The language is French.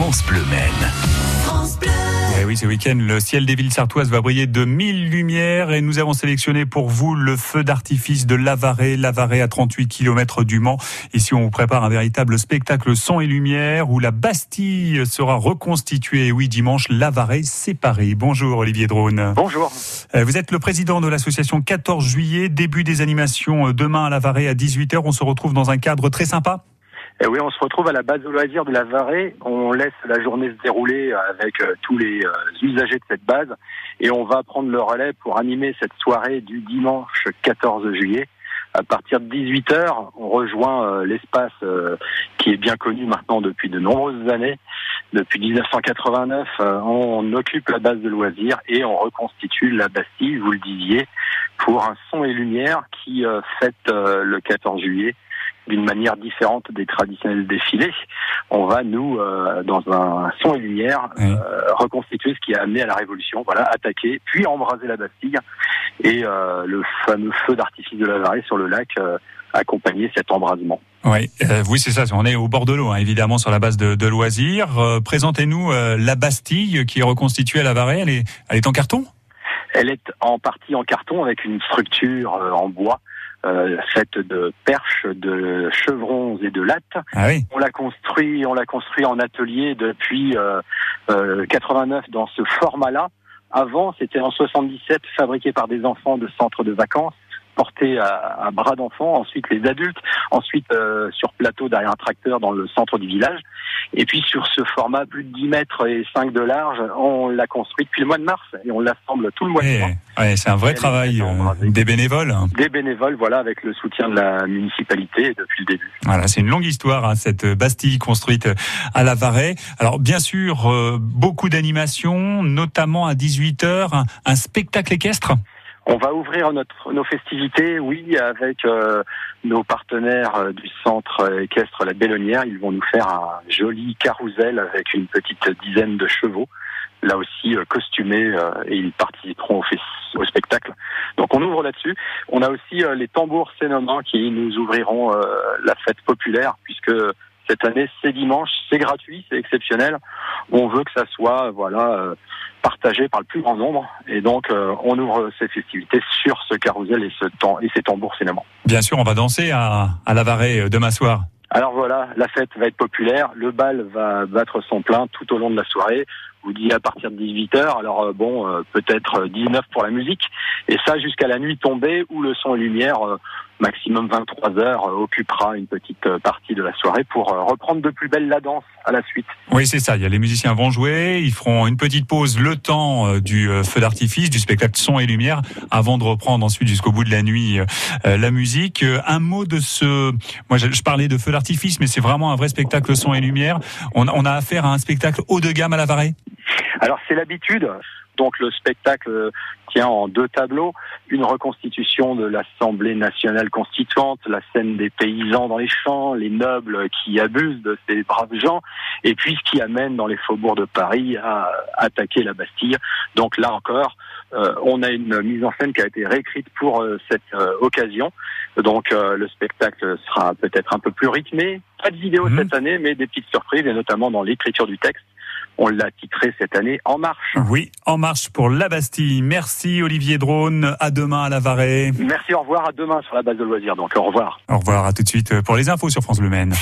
France Bleu Maine. Eh oui, ce week-end, le ciel des villes sartoises va briller de mille lumières et nous avons sélectionné pour vous le feu d'artifice de Lavaret, Lavaret à 38 km du Mans. Ici, on vous prépare un véritable spectacle son et lumière où la Bastille sera reconstituée. Oui, dimanche, Lavaret séparé. Bonjour Olivier Drone. Bonjour. Euh, vous êtes le président de l'association 14 juillet, début des animations euh, demain à Lavaret à 18h. On se retrouve dans un cadre très sympa. Et oui, on se retrouve à la base de loisirs de la Varée. On laisse la journée se dérouler avec euh, tous les euh, usagers de cette base et on va prendre le relais pour animer cette soirée du dimanche 14 juillet. À partir de 18h, on rejoint euh, l'espace qui est bien connu maintenant depuis de nombreuses années. Depuis 1989, on occupe la base de loisirs et on reconstitue la Bastille, vous le disiez, pour un son et lumière qui fête le 14 juillet d'une manière différente des traditionnels défilés. On va, nous, euh, dans un son et lumière, euh, reconstituer ce qui a amené à la Révolution, voilà, attaquer, puis embraser la Bastille, et euh, le fameux feu d'artifice de la Varée sur le lac accompagner cet embrasement. Oui, oui, c'est ça. On est au bord de l'eau, hein, évidemment, sur la base de, de loisirs. Présentez-nous la Bastille qui est reconstituée à la Varée. Elle est, elle est en carton? Elle est en partie en carton avec une structure en bois euh, faite de perches, de chevrons et de lattes. Ah on l'a construit, on l'a construit en atelier depuis euh, 89 euh, dans ce format-là. Avant, c'était en 77 fabriqué par des enfants de centres de vacances porté à, bras d'enfants, ensuite les adultes, ensuite euh, sur plateau derrière un tracteur dans le centre du village. Et puis sur ce format plus de 10 mètres et 5 de large, on l'a construit depuis le mois de mars et on l'assemble tout le mois de eh, mars. c'est un vrai travail euh, des bénévoles. Des bénévoles, voilà, avec le soutien de la municipalité depuis le début. Voilà, c'est une longue histoire, hein, cette Bastille construite à la Varet. Alors bien sûr, euh, beaucoup d'animations, notamment à 18h, un spectacle équestre. On va ouvrir notre, nos festivités, oui, avec euh, nos partenaires euh, du centre équestre La Bellonnière. Ils vont nous faire un joli carrousel avec une petite dizaine de chevaux, là aussi euh, costumés, et ils participeront au, spectacle. Donc on ouvre là-dessus. On a aussi les tambours sénomants qui nous ouvriront la fête populaire, puisque cette année c'est dimanche, c'est gratuit, c'est exceptionnel. On veut que ça soit, voilà partagé par le plus grand nombre. Et donc, euh, on ouvre ces festivités sur ce carrousel et, ce temps, et ces tambours. Bien sûr, on va danser à, à la Varée euh, demain soir. Alors voilà, la fête va être populaire, le bal va battre son plein tout au long de la soirée. Vous dit à partir de 18h, alors euh, bon, peut-être 19 pour la musique, et ça jusqu'à la nuit tombée où le son et lumière maximum 23 heures, euh, occupera une petite euh, partie de la soirée pour euh, reprendre de plus belle la danse à la suite. Oui, c'est ça. Il y a les musiciens vont jouer, ils feront une petite pause le temps du feu d'artifice, du spectacle son et lumière, avant de reprendre ensuite jusqu'au bout de la nuit la musique. Un mot de ce, moi je, parlais de feu d'artifice, mais c'est vraiment un vrai spectacle son et lumière. On, on a affaire à un spectacle haut de gamme à la Varée? Alors c'est l'habitude. Donc le spectacle tient en deux tableaux, une reconstitution de l'Assemblée nationale constituante, la scène des paysans dans les champs, les nobles qui abusent de ces braves gens, et puis ce qui amène dans les faubourgs de Paris à attaquer la Bastille. Donc là encore, euh, on a une mise en scène qui a été réécrite pour euh, cette euh, occasion. Donc le spectacle sera peut-être un peu plus rythmé. Pas de vidéo mmh. cette année, mais des petites surprises, et notamment dans l'écriture du texte. On l'a titré cette année En Marche. Oui, En Marche pour la Bastille. Merci Olivier Drone. À demain à la Varée. Merci, au revoir. À demain sur la base de loisirs. Donc au revoir. Au revoir. À tout de suite pour les infos sur France Bleu Maine.